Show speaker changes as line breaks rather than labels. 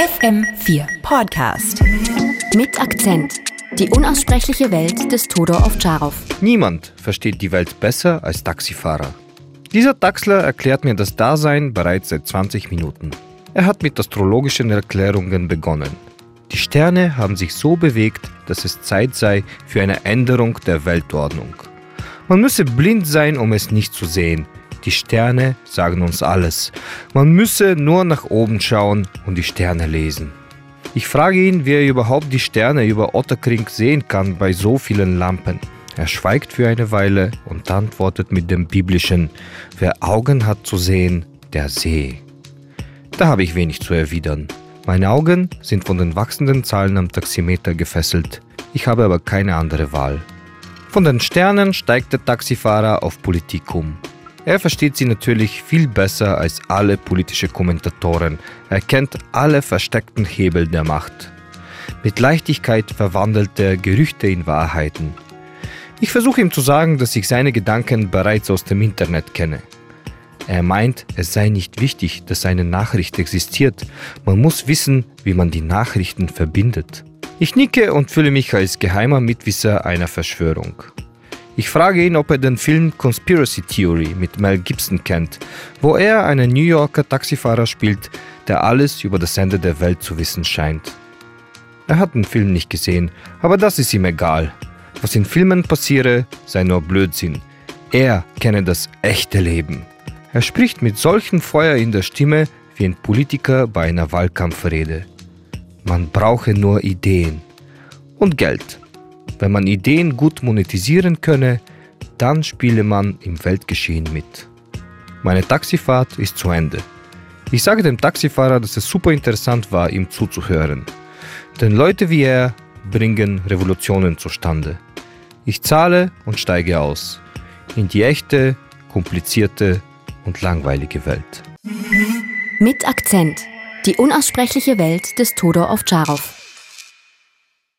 FM4 Podcast.
Mit Akzent. Die unaussprechliche Welt des Todor Ovtcharov.
Niemand versteht die Welt besser als Taxifahrer. Dieser Taxler erklärt mir das Dasein bereits seit 20 Minuten. Er hat mit astrologischen Erklärungen begonnen. Die Sterne haben sich so bewegt, dass es Zeit sei für eine Änderung der Weltordnung. Man müsse blind sein, um es nicht zu sehen. Die Sterne sagen uns alles. Man müsse nur nach oben schauen und die Sterne lesen. Ich frage ihn, wie er überhaupt die Sterne über Otterkring sehen kann bei so vielen Lampen. Er schweigt für eine Weile und antwortet mit dem biblischen, wer Augen hat zu sehen, der sehe. Da habe ich wenig zu erwidern. Meine Augen sind von den wachsenden Zahlen am Taximeter gefesselt. Ich habe aber keine andere Wahl. Von den Sternen steigt der Taxifahrer auf Politik um. Er versteht sie natürlich viel besser als alle politische Kommentatoren. Er kennt alle versteckten Hebel der Macht. Mit Leichtigkeit verwandelt er Gerüchte in Wahrheiten. Ich versuche ihm zu sagen, dass ich seine Gedanken bereits aus dem Internet kenne. Er meint, es sei nicht wichtig, dass eine Nachricht existiert. Man muss wissen, wie man die Nachrichten verbindet. Ich nicke und fühle mich als geheimer Mitwisser einer Verschwörung. Ich frage ihn, ob er den Film Conspiracy Theory mit Mel Gibson kennt, wo er einen New Yorker Taxifahrer spielt, der alles über das Ende der Welt zu wissen scheint. Er hat den Film nicht gesehen, aber das ist ihm egal. Was in Filmen passiere, sei nur Blödsinn. Er kenne das echte Leben. Er spricht mit solchem Feuer in der Stimme wie ein Politiker bei einer Wahlkampfrede. Man brauche nur Ideen und Geld. Wenn man Ideen gut monetisieren könne, dann spiele man im Weltgeschehen mit. Meine Taxifahrt ist zu Ende. Ich sage dem Taxifahrer, dass es super interessant war, ihm zuzuhören. Denn Leute wie er bringen Revolutionen zustande. Ich zahle und steige aus. In die echte, komplizierte und langweilige Welt.
Mit Akzent. Die unaussprechliche Welt des Todor Ovtcharov.